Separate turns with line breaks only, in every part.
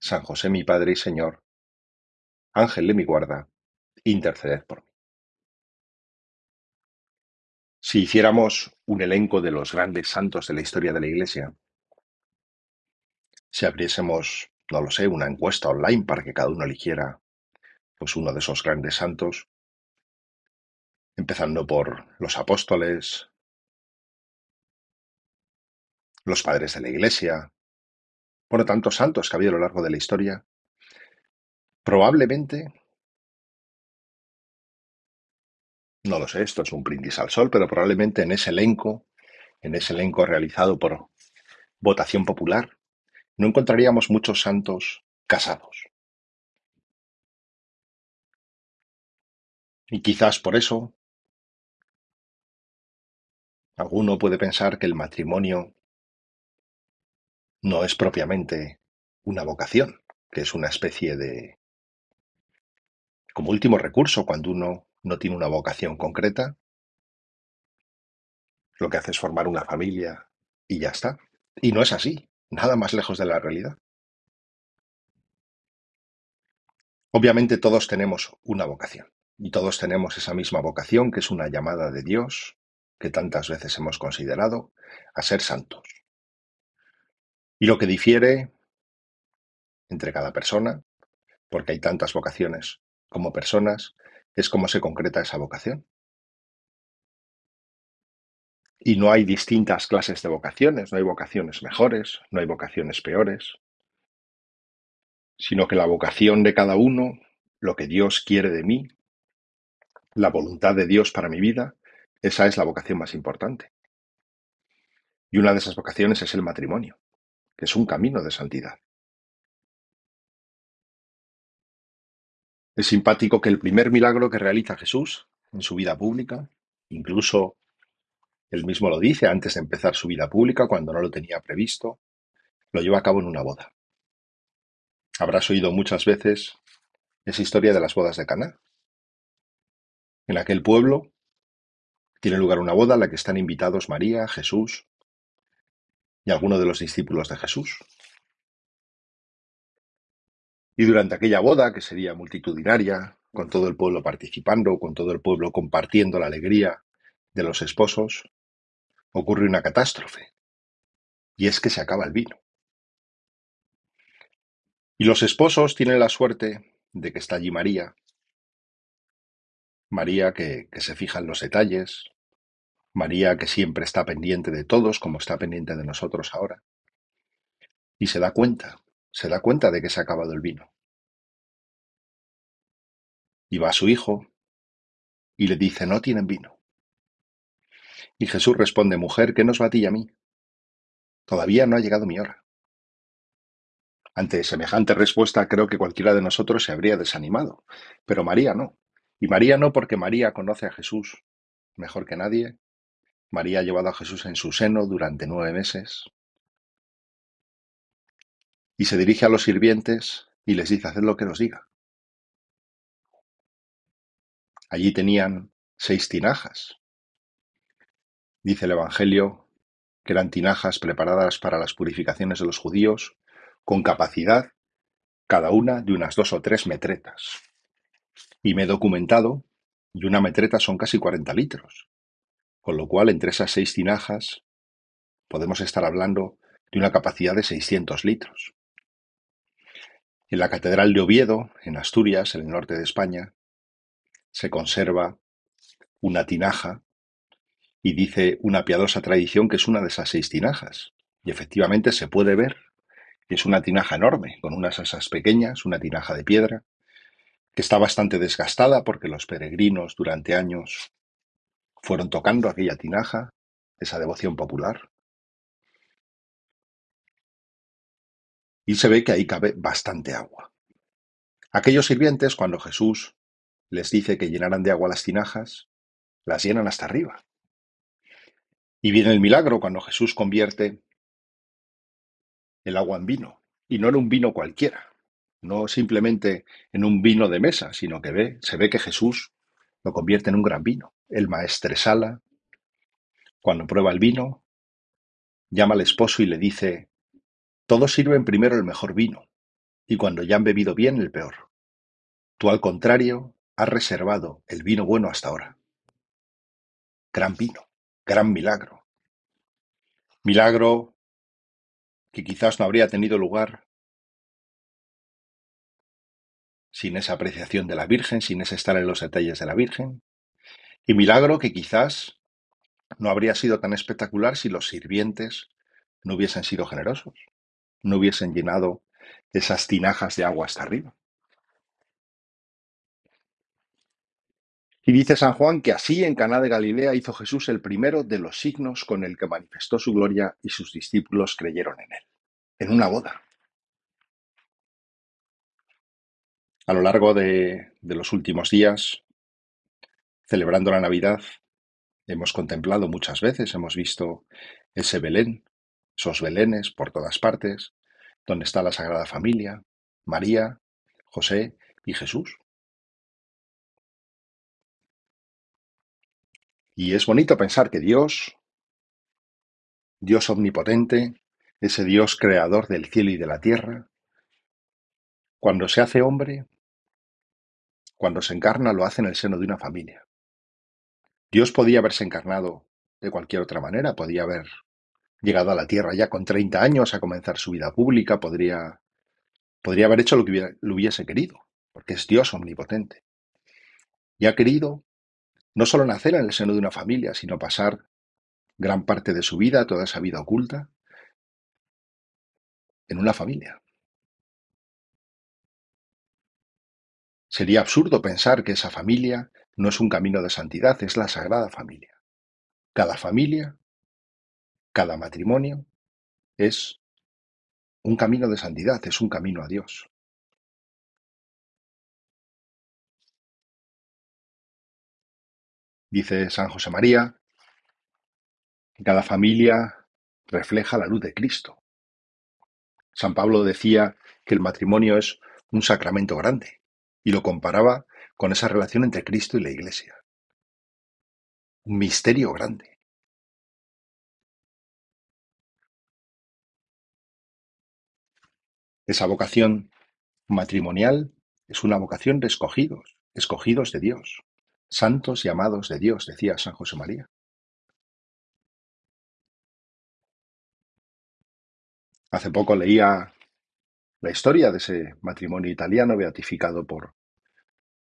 San José mi Padre y Señor, Ángel de mi guarda, interceded por mí. Si hiciéramos un elenco de los grandes santos de la historia de la Iglesia, si abriésemos, no lo sé, una encuesta online para que cada uno eligiera pues uno de esos grandes santos, empezando por los apóstoles, los padres de la Iglesia, por tantos santos que ha habido a lo largo de la historia, probablemente, no lo sé, esto es un brindis al sol, pero probablemente en ese elenco, en ese elenco realizado por votación popular, no encontraríamos muchos santos casados. Y quizás por eso alguno puede pensar que el matrimonio no es propiamente una vocación, que es una especie de... como último recurso cuando uno no tiene una vocación concreta, lo que hace es formar una familia y ya está. Y no es así nada más lejos de la realidad. Obviamente todos tenemos una vocación y todos tenemos esa misma vocación que es una llamada de Dios que tantas veces hemos considerado a ser santos. Y lo que difiere entre cada persona, porque hay tantas vocaciones como personas, es cómo se concreta esa vocación. Y no hay distintas clases de vocaciones, no hay vocaciones mejores, no hay vocaciones peores, sino que la vocación de cada uno, lo que Dios quiere de mí, la voluntad de Dios para mi vida, esa es la vocación más importante. Y una de esas vocaciones es el matrimonio, que es un camino de santidad. Es simpático que el primer milagro que realiza Jesús en su vida pública, incluso él mismo lo dice antes de empezar su vida pública, cuando no lo tenía previsto, lo lleva a cabo en una boda. Habrás oído muchas veces esa historia de las bodas de Caná. En aquel pueblo tiene lugar una boda a la que están invitados María, Jesús y algunos de los discípulos de Jesús. Y durante aquella boda, que sería multitudinaria, con todo el pueblo participando, con todo el pueblo compartiendo la alegría de los esposos, ocurre una catástrofe, y es que se acaba el vino. Y los esposos tienen la suerte de que está allí María, María que, que se fija en los detalles, María que siempre está pendiente de todos como está pendiente de nosotros ahora, y se da cuenta, se da cuenta de que se ha acabado el vino. Y va a su hijo y le dice, no tienen vino. Y Jesús responde, Mujer, ¿qué nos va a ti y a mí? Todavía no ha llegado mi hora. Ante semejante respuesta creo que cualquiera de nosotros se habría desanimado, pero María no. Y María no porque María conoce a Jesús mejor que nadie. María ha llevado a Jesús en su seno durante nueve meses. Y se dirige a los sirvientes y les dice, haced lo que os diga. Allí tenían seis tinajas, Dice el Evangelio que eran tinajas preparadas para las purificaciones de los judíos, con capacidad cada una de unas dos o tres metretas. Y me he documentado, y una metreta son casi 40 litros, con lo cual entre esas seis tinajas podemos estar hablando de una capacidad de 600 litros. En la Catedral de Oviedo, en Asturias, en el norte de España, se conserva una tinaja y dice una piadosa tradición que es una de esas seis tinajas. Y efectivamente se puede ver que es una tinaja enorme, con unas asas pequeñas, una tinaja de piedra, que está bastante desgastada porque los peregrinos durante años fueron tocando aquella tinaja, esa devoción popular. y se ve que ahí cabe bastante agua. Aquellos sirvientes, cuando Jesús les dice que llenaran de agua las tinajas, las llenan hasta arriba. Y viene el milagro cuando Jesús convierte el agua en vino. Y no en un vino cualquiera, no simplemente en un vino de mesa, sino que ve, se ve que Jesús lo convierte en un gran vino. El maestresala, cuando prueba el vino, llama al esposo y le dice, todos sirven primero el mejor vino, y cuando ya han bebido bien el peor. Tú al contrario, has reservado el vino bueno hasta ahora. Gran vino, gran milagro. Milagro que quizás no habría tenido lugar sin esa apreciación de la Virgen, sin ese estar en los detalles de la Virgen, y milagro que quizás no habría sido tan espectacular si los sirvientes no hubiesen sido generosos, no hubiesen llenado esas tinajas de agua hasta arriba. Y dice San Juan que así en Caná de Galilea hizo Jesús el primero de los signos con el que manifestó su gloria y sus discípulos creyeron en él, en una boda. A lo largo de, de los últimos días, celebrando la Navidad, hemos contemplado muchas veces, hemos visto ese Belén, esos Belenes por todas partes, donde está la Sagrada Familia, María, José y Jesús. Y es bonito pensar que Dios, Dios omnipotente, ese Dios creador del cielo y de la tierra, cuando se hace hombre, cuando se encarna, lo hace en el seno de una familia. Dios podía haberse encarnado de cualquier otra manera, podía haber llegado a la tierra ya con 30 años a comenzar su vida pública, podría, podría haber hecho lo que lo hubiese querido, porque es Dios omnipotente. Y ha querido no solo nacer en el seno de una familia, sino pasar gran parte de su vida, toda esa vida oculta, en una familia. Sería absurdo pensar que esa familia no es un camino de santidad, es la sagrada familia. Cada familia, cada matrimonio es un camino de santidad, es un camino a Dios. Dice San José María, cada familia refleja la luz de Cristo. San Pablo decía que el matrimonio es un sacramento grande y lo comparaba con esa relación entre Cristo y la Iglesia. Un misterio grande. Esa vocación matrimonial es una vocación de escogidos, escogidos de Dios. Santos y amados de Dios, decía San José María. Hace poco leía la historia de ese matrimonio italiano beatificado por,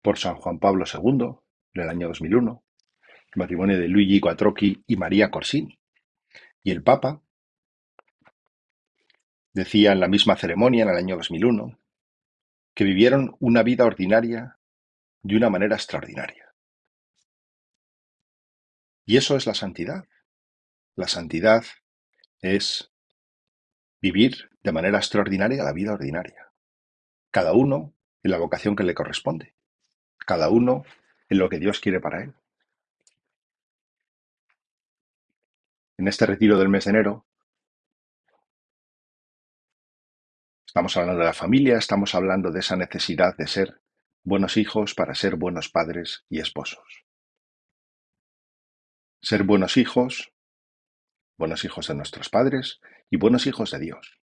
por San Juan Pablo II en el año 2001, el matrimonio de Luigi Quattrocchi y María Corsini. Y el Papa decía en la misma ceremonia en el año 2001 que vivieron una vida ordinaria de una manera extraordinaria. Y eso es la santidad. La santidad es vivir de manera extraordinaria la vida ordinaria. Cada uno en la vocación que le corresponde. Cada uno en lo que Dios quiere para él. En este retiro del mes de enero estamos hablando de la familia, estamos hablando de esa necesidad de ser buenos hijos para ser buenos padres y esposos. Ser buenos hijos, buenos hijos de nuestros padres y buenos hijos de Dios.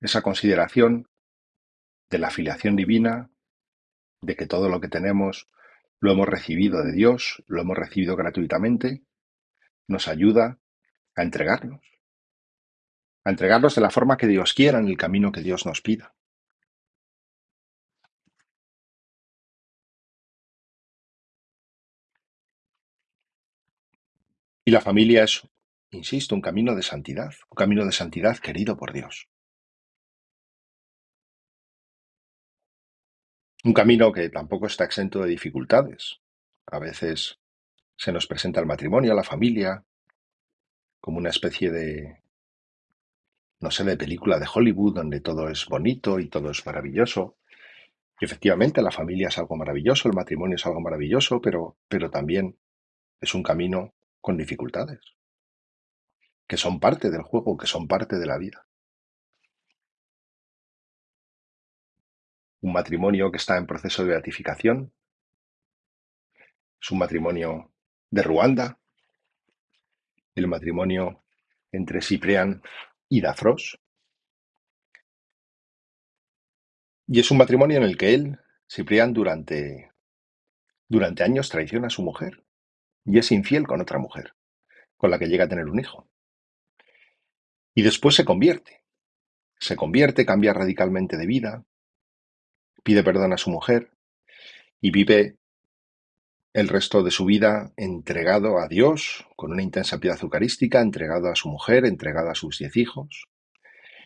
Esa consideración de la filiación divina, de que todo lo que tenemos lo hemos recibido de Dios, lo hemos recibido gratuitamente, nos ayuda a entregarnos, a entregarnos de la forma que Dios quiera en el camino que Dios nos pida. Y la familia es, insisto, un camino de santidad, un camino de santidad querido por Dios. Un camino que tampoco está exento de dificultades. A veces se nos presenta el matrimonio, la familia, como una especie de, no sé, de película de Hollywood donde todo es bonito y todo es maravilloso. Y efectivamente la familia es algo maravilloso, el matrimonio es algo maravilloso, pero, pero también es un camino con dificultades, que son parte del juego, que son parte de la vida. Un matrimonio que está en proceso de beatificación es un matrimonio de Ruanda, el matrimonio entre Ciprián y Dafros. Y es un matrimonio en el que él, Ciprián, durante, durante años traiciona a su mujer y es infiel con otra mujer, con la que llega a tener un hijo. Y después se convierte. Se convierte, cambia radicalmente de vida, pide perdón a su mujer y vive el resto de su vida entregado a Dios, con una intensa piedad eucarística, entregado a su mujer, entregado a sus diez hijos,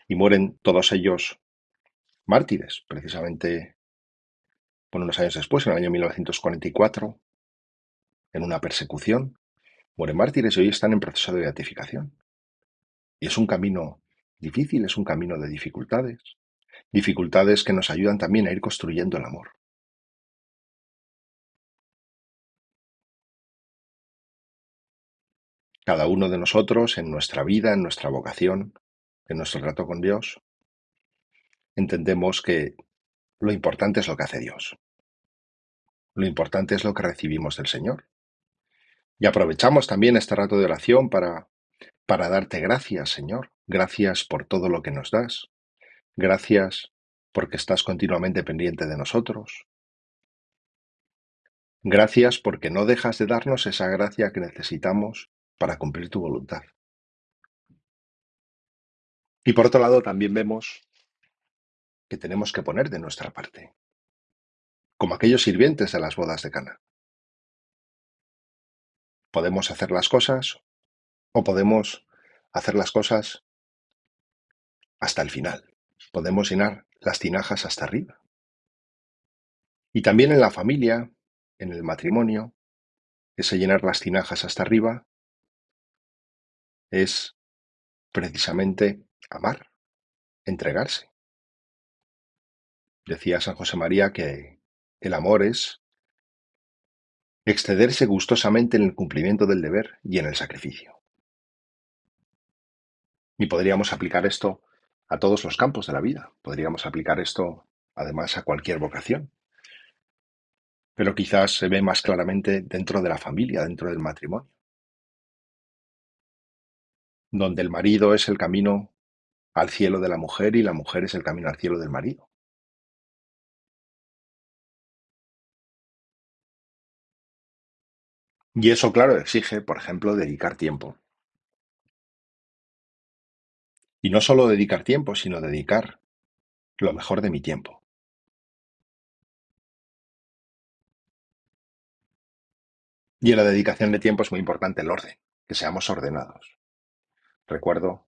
y mueren todos ellos mártires, precisamente bueno, unos años después, en el año 1944, en una persecución, mueren mártires y hoy están en proceso de beatificación. Y es un camino difícil, es un camino de dificultades, dificultades que nos ayudan también a ir construyendo el amor. Cada uno de nosotros en nuestra vida, en nuestra vocación, en nuestro trato con Dios, entendemos que lo importante es lo que hace Dios. Lo importante es lo que recibimos del Señor. Y aprovechamos también este rato de oración para, para darte gracias, Señor. Gracias por todo lo que nos das. Gracias porque estás continuamente pendiente de nosotros. Gracias porque no dejas de darnos esa gracia que necesitamos para cumplir tu voluntad. Y por otro lado, también vemos que tenemos que poner de nuestra parte, como aquellos sirvientes de las bodas de Cana. Podemos hacer las cosas o podemos hacer las cosas hasta el final. Podemos llenar las tinajas hasta arriba. Y también en la familia, en el matrimonio, ese llenar las tinajas hasta arriba es precisamente amar, entregarse. Decía San José María que el amor es excederse gustosamente en el cumplimiento del deber y en el sacrificio. Y podríamos aplicar esto a todos los campos de la vida. Podríamos aplicar esto además a cualquier vocación. Pero quizás se ve más claramente dentro de la familia, dentro del matrimonio donde el marido es el camino al cielo de la mujer y la mujer es el camino al cielo del marido. Y eso, claro, exige, por ejemplo, dedicar tiempo. Y no solo dedicar tiempo, sino dedicar lo mejor de mi tiempo. Y en la dedicación de tiempo es muy importante el orden, que seamos ordenados. Recuerdo,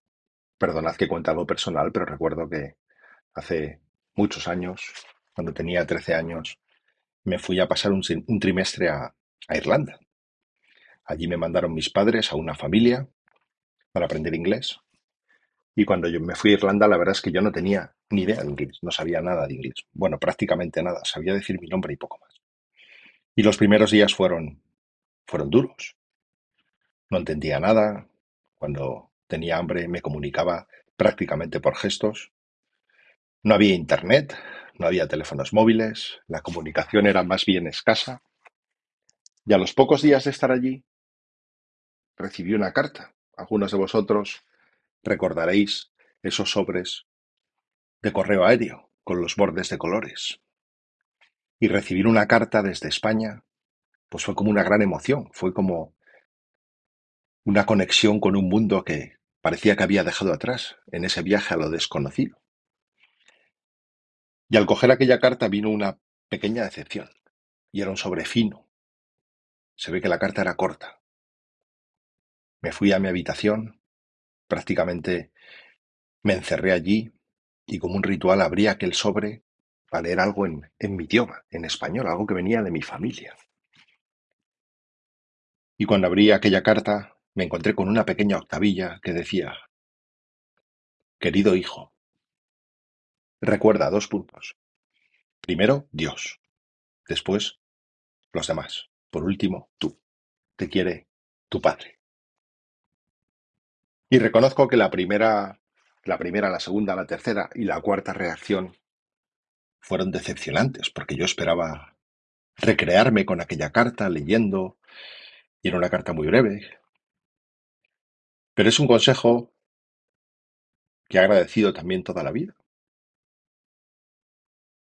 perdonad que cuente algo personal, pero recuerdo que hace muchos años, cuando tenía 13 años, me fui a pasar un, trimestre a, a Irlanda. Allí me mandaron mis padres a una familia para aprender inglés. Y cuando yo me fui a Irlanda, la verdad es que yo no tenía ni idea de inglés, no sabía nada de inglés. Bueno, prácticamente nada, sabía decir mi nombre y poco más. Y los primeros días fueron, fueron duros. No entendía nada. Cuando tenía hambre, me comunicaba prácticamente por gestos. No había internet, no había teléfonos móviles, la comunicación era más bien escasa. Y a los pocos días de estar allí, recibí una carta. Algunos de vosotros recordaréis esos sobres de correo aéreo con los bordes de colores. Y recibir una carta desde España, pues fue como una gran emoción, fue como una conexión con un mundo que Parecía que había dejado atrás, en ese viaje a lo desconocido. Y al coger aquella carta vino una pequeña decepción, y era un sobre fino. Se ve que la carta era corta. Me fui a mi habitación, prácticamente me encerré allí y como un ritual abrí aquel sobre para leer algo en, en mi idioma, en español, algo que venía de mi familia. Y cuando abrí aquella carta, me encontré con una pequeña octavilla que decía, querido hijo, recuerda dos puntos. Primero, Dios. Después, los demás. Por último, tú. Te quiere tu padre. Y reconozco que la primera, la primera, la segunda, la tercera y la cuarta reacción fueron decepcionantes, porque yo esperaba recrearme con aquella carta leyendo, y era una carta muy breve. Pero es un consejo que he agradecido también toda la vida.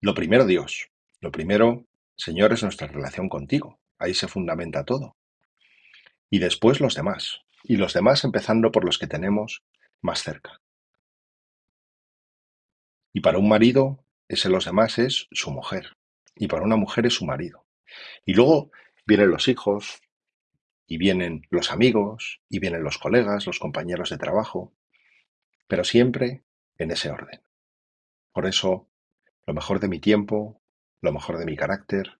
Lo primero, Dios. Lo primero, Señor, es nuestra relación contigo. Ahí se fundamenta todo. Y después los demás. Y los demás empezando por los que tenemos más cerca. Y para un marido, ese los demás es su mujer. Y para una mujer es su marido. Y luego vienen los hijos, y vienen los amigos, y vienen los colegas, los compañeros de trabajo, pero siempre en ese orden. Por eso lo mejor de mi tiempo, lo mejor de mi carácter,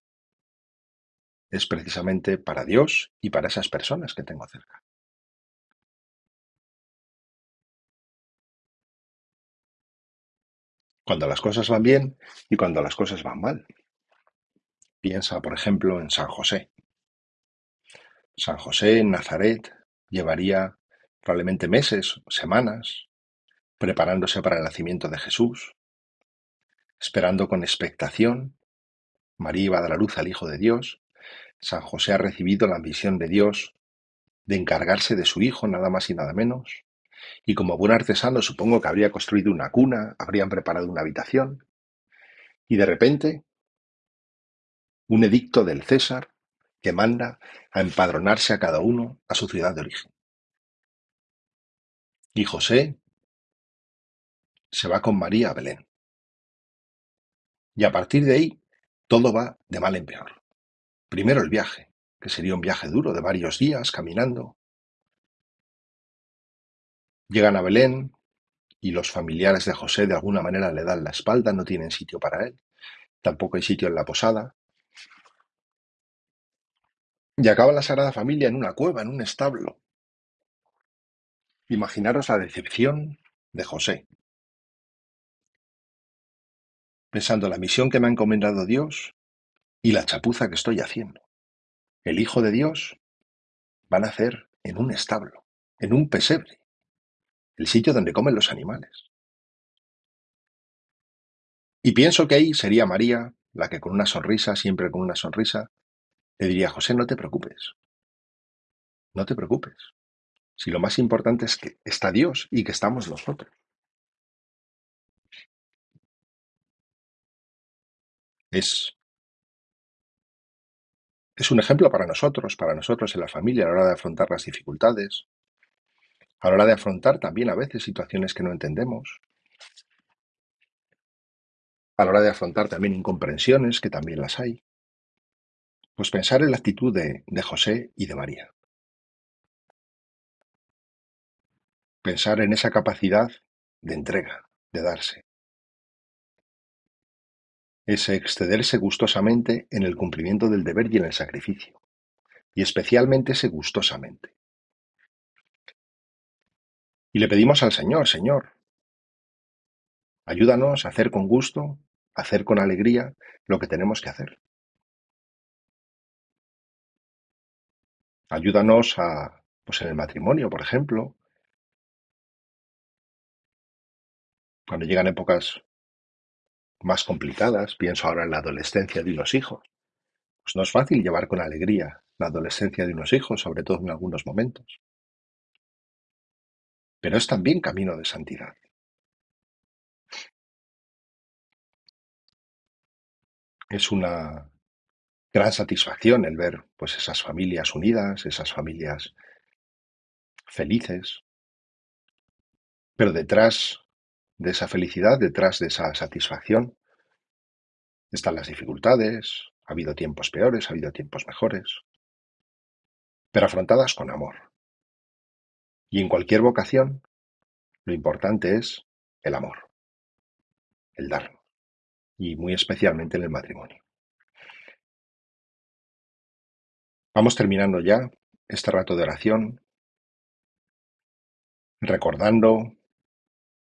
es precisamente para Dios y para esas personas que tengo cerca. Cuando las cosas van bien y cuando las cosas van mal. Piensa, por ejemplo, en San José. San José en Nazaret llevaría probablemente meses, semanas, preparándose para el nacimiento de Jesús, Esperando con expectación, María iba a dar a luz al Hijo de Dios. San José ha recibido la misión de Dios de encargarse de su hijo, nada más y nada menos. Y como buen artesano supongo que habría construido una cuna, habrían preparado una habitación. Y de repente, un edicto del César que manda a empadronarse a cada uno a su ciudad de origen. Y José se va con María a Belén. Y a partir de ahí, todo va de mal en peor. Primero el viaje, que sería un viaje duro de varios días caminando. Llegan a Belén y los familiares de José de alguna manera le dan la espalda, no tienen sitio para él, tampoco hay sitio en la posada. Y acaba la Sagrada Familia en una cueva, en un establo. Imaginaros la decepción de José, pensando la misión que me ha encomendado Dios y la chapuza que estoy haciendo. El Hijo de Dios va a nacer en un establo, en un pesebre, el sitio donde comen los animales. Y pienso que ahí sería María la que con una sonrisa, siempre con una sonrisa, le diría, José, no te preocupes, no te preocupes, si lo más importante es que está Dios y que estamos nosotros. Es, es un ejemplo para nosotros, para nosotros en la familia a la hora de afrontar las dificultades, a la hora de afrontar también a veces situaciones que no entendemos, a la hora de afrontar también incomprensiones, que también las hay. Pues pensar en la actitud de, de José y de María. Pensar en esa capacidad de entrega, de darse es excederse gustosamente en el cumplimiento del deber y en el sacrificio, y especialmente ese gustosamente. Y le pedimos al Señor, Señor, ayúdanos a hacer con gusto, a hacer con alegría lo que tenemos que hacer. Ayúdanos a, pues en el matrimonio, por ejemplo, cuando llegan épocas más complicadas, pienso ahora en la adolescencia de unos hijos. Pues no es fácil llevar con alegría la adolescencia de unos hijos, sobre todo en algunos momentos. Pero es también camino de santidad. Es una gran satisfacción el ver pues esas familias unidas, esas familias felices. Pero detrás de esa felicidad, detrás de esa satisfacción, están las dificultades, ha habido tiempos peores, ha habido tiempos mejores, pero afrontadas con amor. Y en cualquier vocación, lo importante es el amor, el dar, y muy especialmente en el matrimonio. Vamos terminando ya este rato de oración recordando,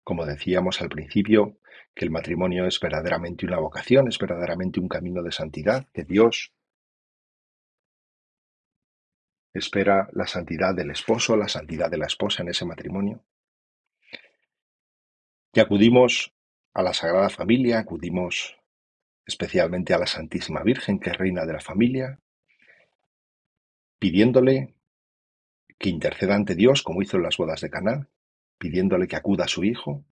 como decíamos al principio, que el matrimonio es verdaderamente una vocación, es verdaderamente un camino de santidad, que Dios espera la santidad del esposo, la santidad de la esposa en ese matrimonio. Y acudimos a la Sagrada Familia, acudimos especialmente a la Santísima Virgen, que es reina de la familia, pidiéndole que interceda ante Dios, como hizo en las bodas de Caná, pidiéndole que acuda a su Hijo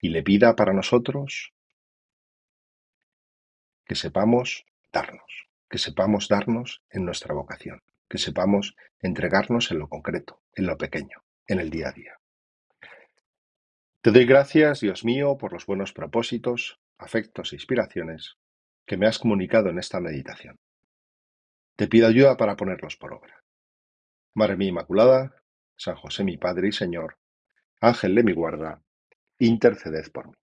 y le pida para nosotros que sepamos darnos, que sepamos darnos en nuestra vocación, que sepamos entregarnos en lo concreto, en lo pequeño, en el día a día. Te doy gracias, Dios mío, por los buenos propósitos, afectos e inspiraciones que me has comunicado en esta meditación. Te pido ayuda para ponerlos por obra. Madre mía Inmaculada, San José mi Padre y Señor, Ángel de mi guarda, interceded por mí.